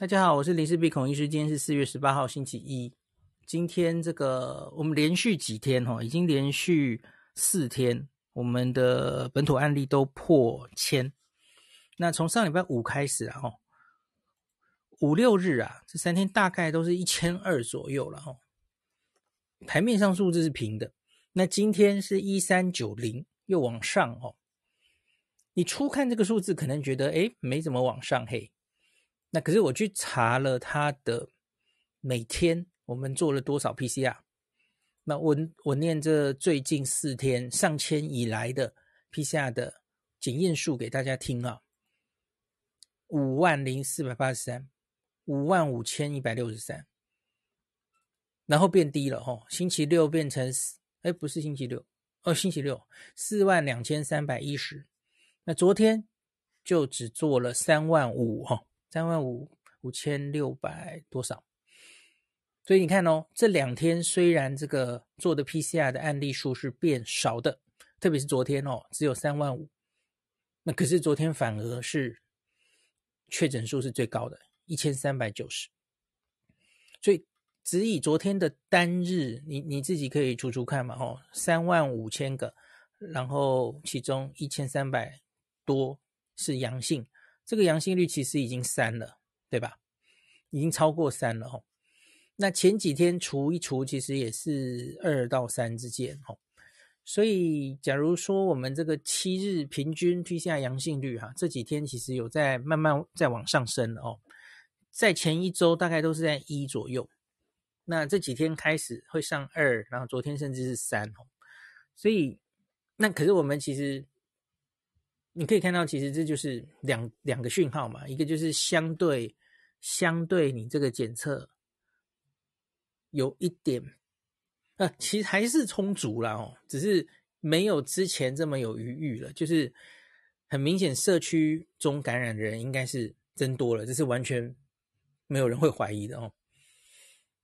大家好，我是林氏璧孔医师。今天是四月十八号，星期一。今天这个我们连续几天哈，已经连续四天，我们的本土案例都破千。那从上礼拜五开始啊，五六日啊，这三天大概都是一千二左右了哈。台面上数字是平的，那今天是一三九零，又往上哦。你初看这个数字，可能觉得诶没怎么往上嘿。那可是我去查了他的每天我们做了多少 PCR，那我我念这最近四天上千以来的 PCR 的检验数给大家听啊，五万零四百八十三，五万五千一百六十三，然后变低了哈，星期六变成四哎不是星期六哦，星期六四万两千三百一十，那昨天就只做了三万五哈。三万五五千六百多少？所以你看哦，这两天虽然这个做的 PCR 的案例数是变少的，特别是昨天哦，只有三万五。那可是昨天反而是确诊数是最高的，一千三百九十。所以只以昨天的单日，你你自己可以除除看嘛，哦，三万五千个，然后其中一千三百多是阳性。这个阳性率其实已经三了，对吧？已经超过三了哦。那前几天除一除，其实也是二到三之间哦。所以，假如说我们这个七日平均 PCR 阳性率哈，这几天其实有在慢慢在往上升哦。在前一周大概都是在一左右，那这几天开始会上二，然后昨天甚至是三哦。所以，那可是我们其实。你可以看到，其实这就是两两个讯号嘛，一个就是相对相对你这个检测有一点，呃，其实还是充足了哦，只是没有之前这么有余裕了，就是很明显社区中感染的人应该是增多了，这是完全没有人会怀疑的哦。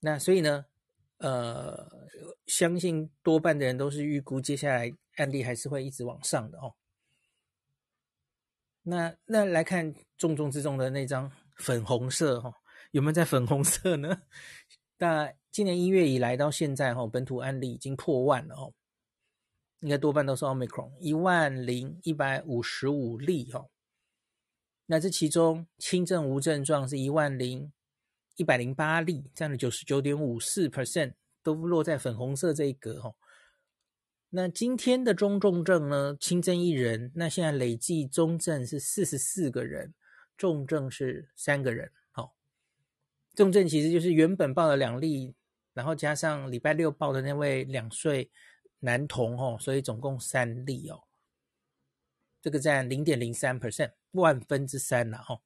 那所以呢，呃，相信多半的人都是预估接下来案例还是会一直往上的哦。那那来看重中之重的那张粉红色哈，有没有在粉红色呢？那今年一月以来到现在哈，本土案例已经破万了哦，应该多半都是 Omicron，一万零一百五十五例哈。那这其中轻症无症状是一万零一百零八例，占了九十九点五四 percent，都落在粉红色这一格哈。那今天的中重症呢？轻症一人，那现在累计中症是四十四个人，重症是三个人。好、哦，重症其实就是原本报了两例，然后加上礼拜六报的那位两岁男童哦，所以总共三例哦。这个占零点零三 percent，万分之三了哦。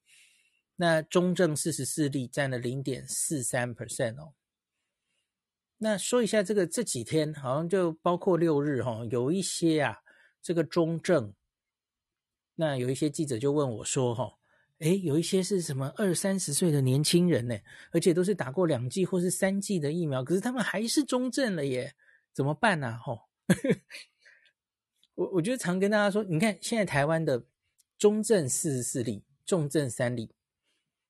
那中症四十四例，占了零点四三 percent 哦。那说一下这个这几天好像就包括六日哈，有一些啊这个中症，那有一些记者就问我说哈，诶，有一些是什么二三十岁的年轻人呢，而且都是打过两剂或是三剂的疫苗，可是他们还是中症了耶，怎么办呢？哈，我我觉得常跟大家说，你看现在台湾的中症四十四例，重症三例，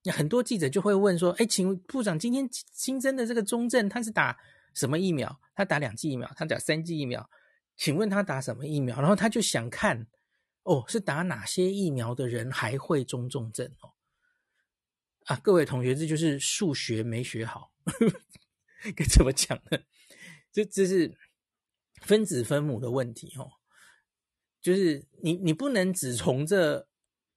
那很多记者就会问说，哎，请部长今天新增的这个中症他是打什么疫苗？他打两剂疫苗，他打三剂疫苗，请问他打什么疫苗？然后他就想看，哦，是打哪些疫苗的人还会中重症哦？啊，各位同学，这就是数学没学好，该怎么讲呢？这这是分子分母的问题哦，就是你你不能只从这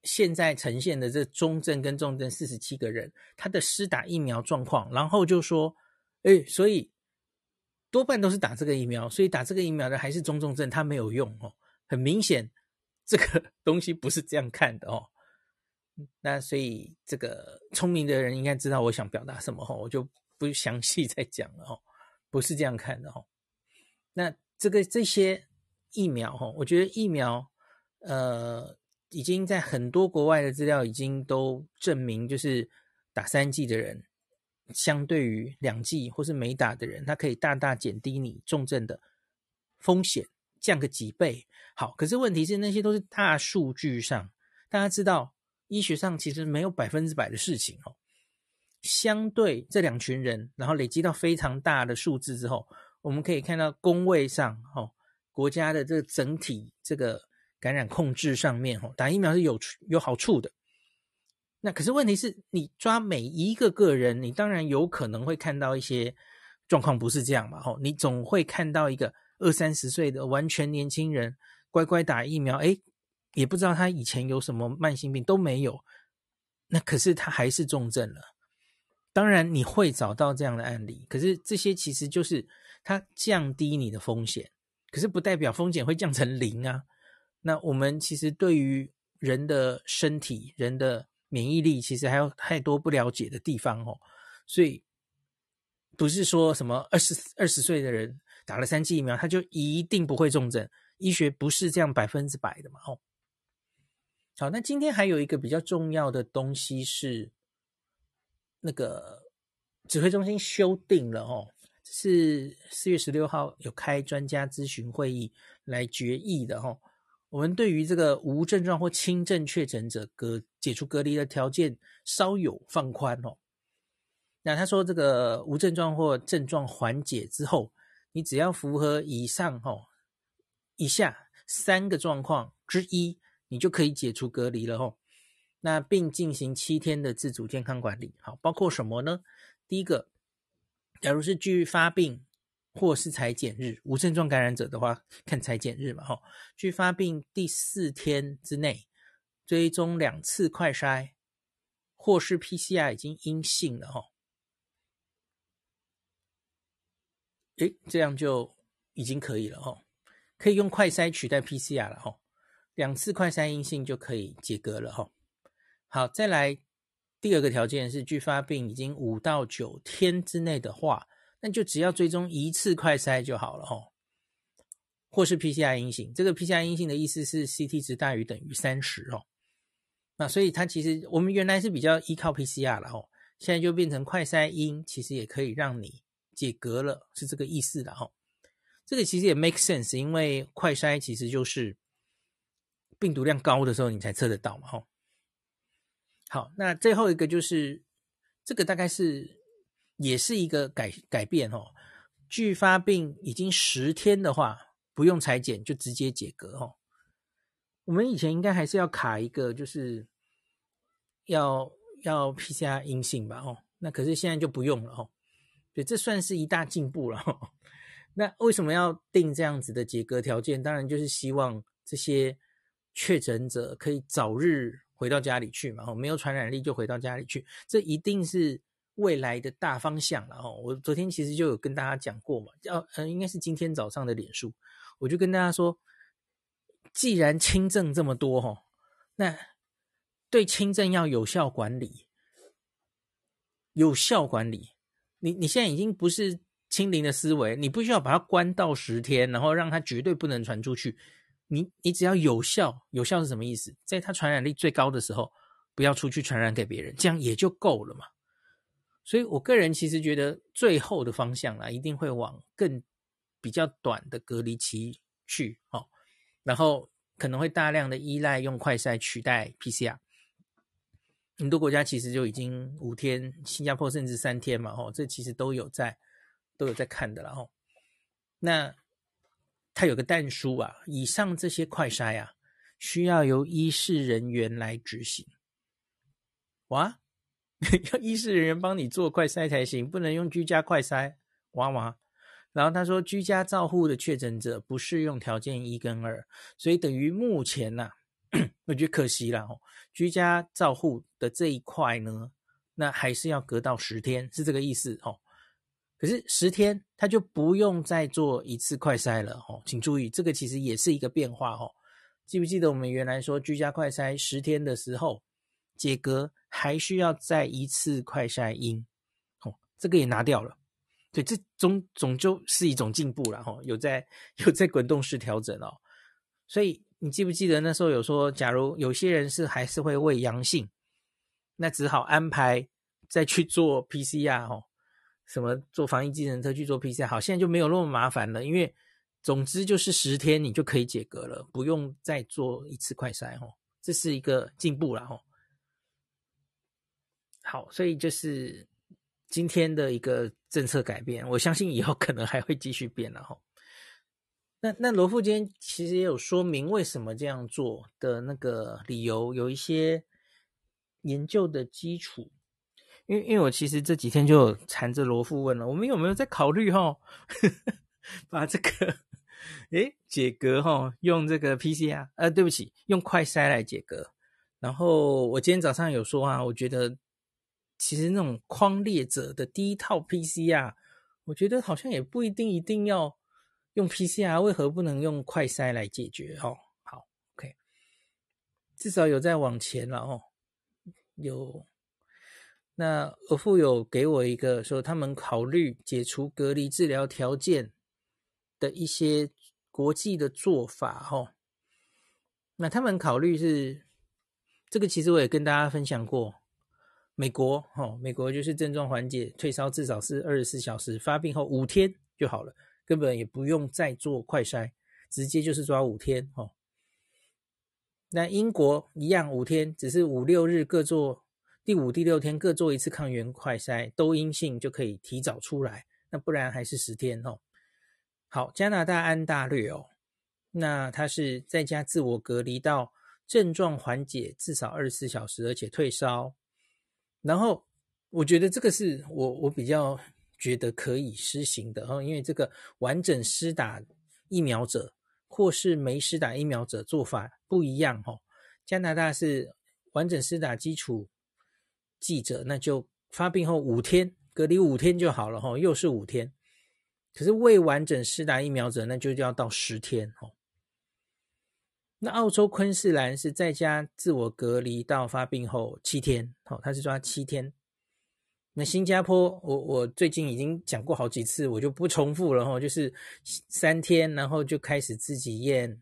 现在呈现的这中症跟重症四十七个人他的施打疫苗状况，然后就说，哎，所以。多半都是打这个疫苗，所以打这个疫苗的还是中重症，它没有用哦。很明显，这个 东西不是这样看的哦。那所以这个聪明的人应该知道我想表达什么哦，我就不详细再讲了哦。不是这样看的哦。那这个这些疫苗哦，我觉得疫苗呃已经在很多国外的资料已经都证明，就是打三剂的人。相对于两剂或是没打的人，它可以大大减低你重症的风险，降个几倍。好，可是问题是那些都是大数据上，大家知道医学上其实没有百分之百的事情哦。相对这两群人，然后累积到非常大的数字之后，我们可以看到公卫上，哦，国家的这个整体这个感染控制上面，哦，打疫苗是有有好处的。那可是问题是你抓每一个个人，你当然有可能会看到一些状况不是这样嘛，吼，你总会看到一个二三十岁的完全年轻人乖乖打疫苗，诶，也不知道他以前有什么慢性病都没有，那可是他还是重症了。当然你会找到这样的案例，可是这些其实就是它降低你的风险，可是不代表风险会降成零啊。那我们其实对于人的身体、人的免疫力，其实还有太多不了解的地方哦。所以不是说什么二十二十岁的人打了三剂疫苗，他就一定不会重症。医学不是这样百分之百的嘛。哦，好，那今天还有一个比较重要的东西是。那个指挥中心修订了哦，是四月十六号有开专家咨询会议来决议的哦。我们对于这个无症状或轻症确诊者隔解除隔离的条件稍有放宽哦。那他说，这个无症状或症状缓解之后，你只要符合以上哦以下三个状况之一，你就可以解除隔离了哦。那并进行七天的自主健康管理，好，包括什么呢？第一个，假如是距发病或是裁剪日无症状感染者的话，看裁剪日嘛，哈，距发病第四天之内追踪两次快筛，或是 PCR 已经阴性了，哈，诶，这样就已经可以了，哈，可以用快筛取代 PCR 了，哈，两次快筛阴性就可以解隔了，哈。好，再来第二个条件是，距发病已经五到九天之内的话，那就只要追踪一次快筛就好了哦，或是 PCR 阴性。这个 PCR 阴性的意思是 CT 值大于等于三十哦。那所以它其实我们原来是比较依靠 PCR 了哦，现在就变成快筛阴，其实也可以让你解隔了，是这个意思的吼。这个其实也 make sense，因为快筛其实就是病毒量高的时候你才测得到嘛吼。好，那最后一个就是这个大概是也是一个改改变哦。距发病已经十天的话，不用裁剪就直接解隔哦。我们以前应该还是要卡一个，就是要要 PCR 阴性吧？哦，那可是现在就不用了哦。对，这算是一大进步了哦。那为什么要定这样子的解隔条件？当然就是希望这些确诊者可以早日。回到家里去嘛，哦没有传染力就回到家里去，这一定是未来的大方向了哦。我昨天其实就有跟大家讲过嘛，叫呃，应该是今天早上的脸书，我就跟大家说，既然轻症这么多哈，那对轻症要有效管理，有效管理，你你现在已经不是清零的思维，你不需要把它关到十天，然后让它绝对不能传出去。你你只要有效，有效是什么意思？在它传染力最高的时候，不要出去传染给别人，这样也就够了嘛。所以我个人其实觉得，最后的方向啦，一定会往更比较短的隔离期去哦。然后可能会大量的依赖用快筛取代 PCR。很多国家其实就已经五天，新加坡甚至三天嘛，哦，这其实都有在都有在看的了哦。那。它有个但书啊，以上这些快筛啊，需要由医事人员来执行。哇，要医师人员帮你做快筛才行，不能用居家快筛。哇哇，然后他说，居家照护的确诊者不适用条件一跟二，所以等于目前呐、我觉得可惜了哦。居家照护的这一块呢，那还是要隔到十天，是这个意思哦。可是十天他就不用再做一次快筛了哦，请注意，这个其实也是一个变化哦。记不记得我们原来说居家快筛十天的时候解隔还需要再一次快筛阴哦，这个也拿掉了。对，这总总就是一种进步了哈，有在 有在滚动式调整哦。所以你记不记得那时候有说，假如有些人是还是会伪阳性，那只好安排再去做 PCR 哦。什么做防疫计程车去做 PCR，好，现在就没有那么麻烦了，因为总之就是十天你就可以解隔了，不用再做一次快筛哦，这是一个进步了哦。好，所以就是今天的一个政策改变，我相信以后可能还会继续变了哈。那那罗富今天其实也有说明为什么这样做的那个理由，有一些研究的基础。因为因为我其实这几天就缠着罗富问了，我们有没有在考虑哈，把这个诶解隔哈，用这个 PCR，呃，对不起，用快筛来解隔。然后我今天早上有说啊，我觉得其实那种框列者的第一套 PCR，我觉得好像也不一定一定要。用 PCR 为何不能用快筛来解决？哦，好，OK，至少有在往前了哦。有，那俄父有给我一个说，他们考虑解除隔离治疗条件的一些国际的做法哦。那他们考虑是这个，其实我也跟大家分享过，美国哦，美国就是症状缓解，退烧至少是二十四小时，发病后五天就好了。根本也不用再做快筛，直接就是抓五天哦。那英国一样五天，只是五六日各做，第五、第六天各做一次抗原快筛，都阴性就可以提早出来。那不然还是十天哦。好，加拿大安大略哦，那他是在家自我隔离到症状缓解至少二十四小时，而且退烧。然后我觉得这个是我我比较。觉得可以施行的哦，因为这个完整施打疫苗者或是没施打疫苗者做法不一样哦。加拿大是完整施打基础记者，那就发病后五天隔离五天就好了哈，又是五天。可是未完整施打疫苗者，那就要到十天哦。那澳洲昆士兰是在家自我隔离到发病后七天，哦，他是抓七天。那新加坡，我我最近已经讲过好几次，我就不重复了哈。就是三天，然后就开始自己验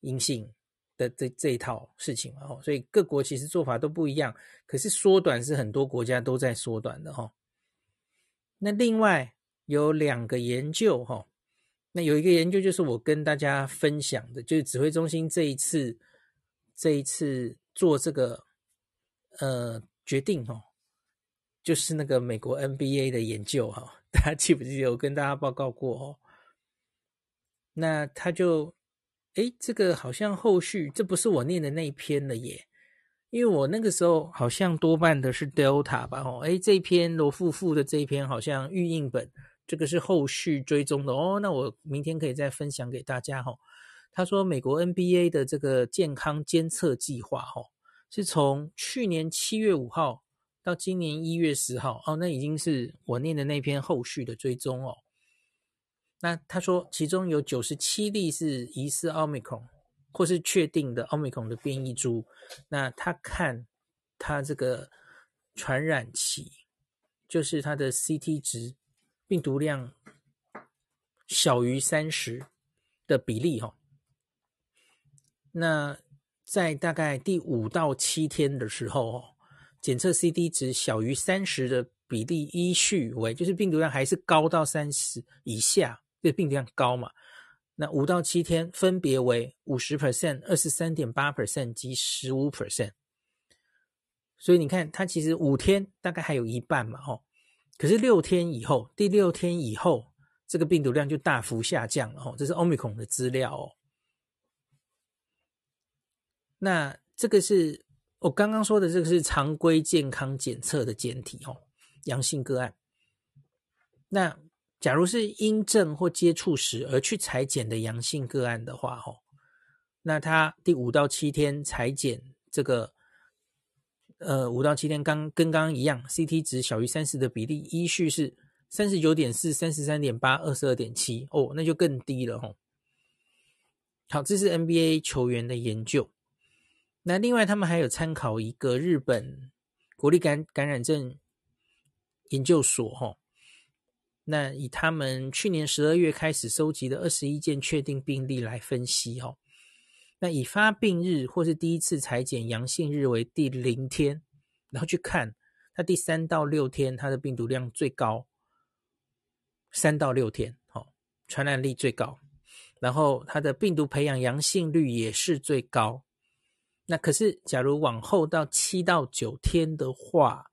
阴性的这这一套事情了哈。所以各国其实做法都不一样，可是缩短是很多国家都在缩短的哈。那另外有两个研究哈，那有一个研究就是我跟大家分享的，就是指挥中心这一次这一次做这个呃决定哦。就是那个美国 NBA 的研究哈，大家记不记得我跟大家报告过哦？那他就，诶，这个好像后续这不是我念的那一篇了耶，因为我那个时候好像多半的是 Delta 吧？哦，诶，这一篇罗富富的这一篇好像预印本，这个是后续追踪的哦。那我明天可以再分享给大家哈。他说美国 NBA 的这个健康监测计划哈，是从去年七月五号。到今年一月十号哦，那已经是我念的那篇后续的追踪哦。那他说，其中有九十七例是疑似奥密克戎，或是确定的奥密克戎的变异株。那他看他这个传染期，就是他的 CT 值病毒量小于三十的比例哈。那在大概第五到七天的时候哦。检测 CD 值小于三十的比例依序为，就是病毒量还是高到三十以下，这病毒量高嘛？那五到七天分别为五十 percent、二十三点八 percent 及十五 percent。所以你看，它其实五天大概还有一半嘛，吼。可是六天以后，第六天以后，这个病毒量就大幅下降了，哦。这是 Omicron 的资料哦。那这个是。我刚刚说的这个是常规健康检测的检体哦，阳性个案。那假如是因症或接触史而去采检的阳性个案的话，哦，那他第五到七天采检这个，呃，五到七天刚跟刚刚一样，CT 值小于三十的比例依序是三十九点四、三十三点八、二十二点七，哦，那就更低了哦。好，这是 NBA 球员的研究。那另外，他们还有参考一个日本国立感感染症研究所，哈，那以他们去年十二月开始收集的二十一件确定病例来分析，哈，那以发病日或是第一次裁剪阳性日为第零天，然后去看它第三到六天它的病毒量最高，三到六天，好，传染力最高，然后它的病毒培养阳性率也是最高。那可是，假如往后到七到九天的话，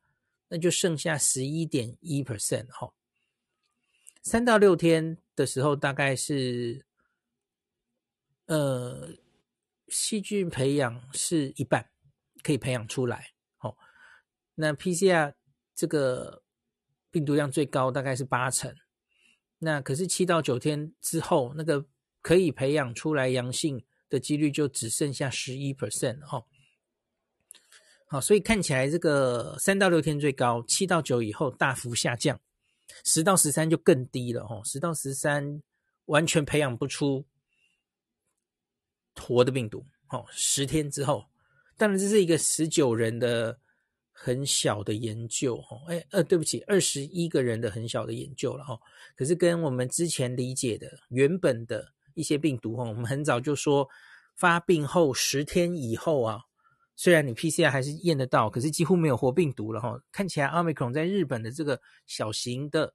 那就剩下十一点一 percent 哈。三到六天的时候，大概是呃细菌培养是一半可以培养出来，哦，那 PCR 这个病毒量最高大概是八成，那可是七到九天之后，那个可以培养出来阳性的几率就只剩下十一 percent 哦。好，所以看起来这个三到六天最高，七到九以后大幅下降，十到十三就更低了哦。十到十三完全培养不出活的病毒哦。十天之后，当然这是一个十九人的很小的研究哦。哎，呃，对不起，二十一个人的很小的研究了哦。可是跟我们之前理解的原本的一些病毒哦，我们很早就说发病后十天以后啊。虽然你 PCR 还是验得到，可是几乎没有活病毒了哈。看起来 Omicron 在日本的这个小型的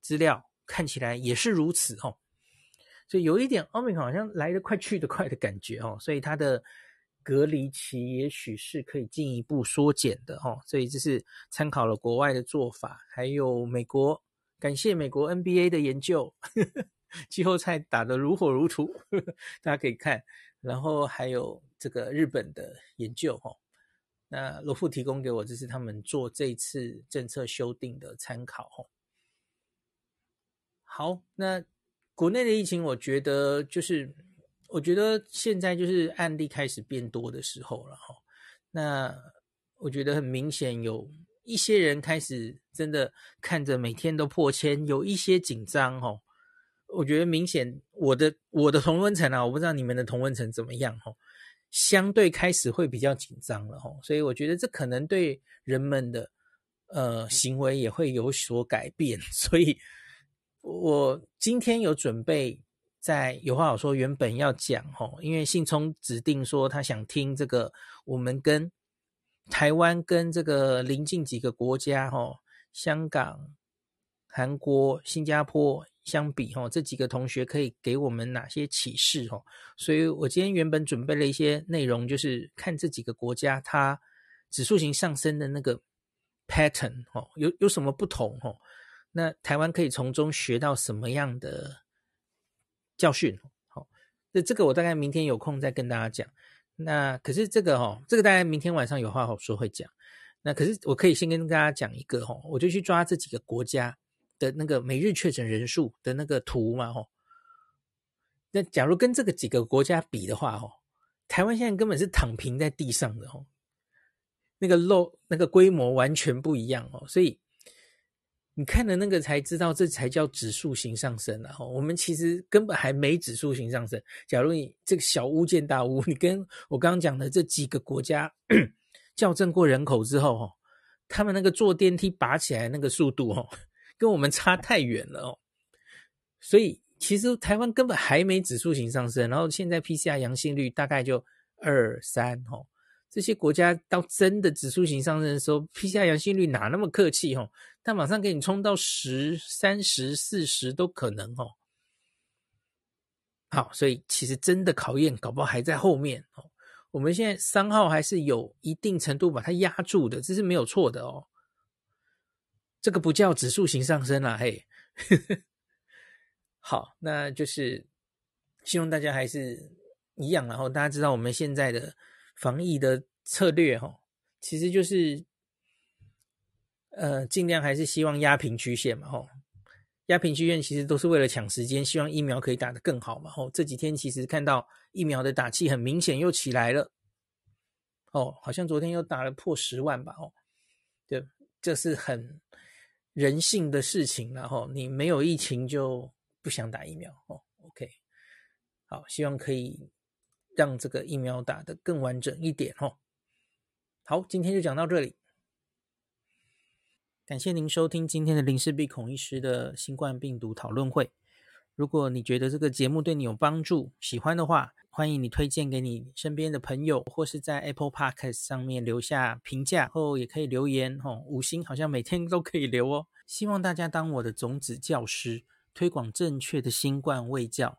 资料看起来也是如此哦，所以有一点 Omicron 好像来得快去得快的感觉哦，所以它的隔离期也许是可以进一步缩减的哦。所以这是参考了国外的做法，还有美国，感谢美国 NBA 的研究，季后赛打得如火如荼，大家可以看，然后还有。这个日本的研究，哈，那罗富提供给我，这是他们做这次政策修订的参考，哈。好，那国内的疫情，我觉得就是，我觉得现在就是案例开始变多的时候了，哈。那我觉得很明显，有一些人开始真的看着每天都破千，有一些紧张，哈。我觉得明显，我的我的同温层啊，我不知道你们的同温层怎么样，哈。相对开始会比较紧张了吼，所以我觉得这可能对人们的呃行为也会有所改变。所以我今天有准备在有话好说，原本要讲吼，因为信聪指定说他想听这个，我们跟台湾跟这个邻近几个国家吼，香港、韩国、新加坡。相比吼，这几个同学可以给我们哪些启示吼？所以我今天原本准备了一些内容，就是看这几个国家它指数型上升的那个 pattern 哈，有有什么不同哈？那台湾可以从中学到什么样的教训？好，那这个我大概明天有空再跟大家讲。那可是这个哈，这个大概明天晚上有话好说会讲。那可是我可以先跟大家讲一个哈，我就去抓这几个国家。的那个每日确诊人数的那个图嘛，哦，那假如跟这个几个国家比的话，哦，台湾现在根本是躺平在地上的，哦，那个漏那个规模完全不一样，哦，所以你看了那个才知道，这才叫指数型上升啊，吼，我们其实根本还没指数型上升。假如你这个小巫见大巫，你跟我刚刚讲的这几个国家 校正过人口之后，哦，他们那个坐电梯拔起来那个速度，哦。跟我们差太远了哦，所以其实台湾根本还没指数型上升，然后现在 PCR 阳性率大概就二三哦，这些国家到真的指数型上升的时候，PCR 阳性率哪那么客气哦？但马上给你冲到十、三十、四十都可能哦。好，所以其实真的考验搞不好还在后面哦。我们现在三号还是有一定程度把它压住的，这是没有错的哦。这个不叫指数型上升啦，嘿，好，那就是希望大家还是一样，然后大家知道我们现在的防疫的策略，哈，其实就是呃，尽量还是希望压平曲线嘛，哈，压平曲线其实都是为了抢时间，希望疫苗可以打得更好嘛，吼，这几天其实看到疫苗的打气很明显又起来了，哦，好像昨天又打了破十万吧，哦，对，这是很。人性的事情，然后你没有疫情就不想打疫苗哦。OK，好，希望可以让这个疫苗打得更完整一点哦。好，今天就讲到这里，感谢您收听今天的林氏璧孔医师的新冠病毒讨论会。如果你觉得这个节目对你有帮助，喜欢的话，欢迎你推荐给你身边的朋友，或是在 Apple Podcast 上面留下评价，后也可以留言哦，五星好像每天都可以留哦。希望大家当我的种子教师，推广正确的新冠卫教，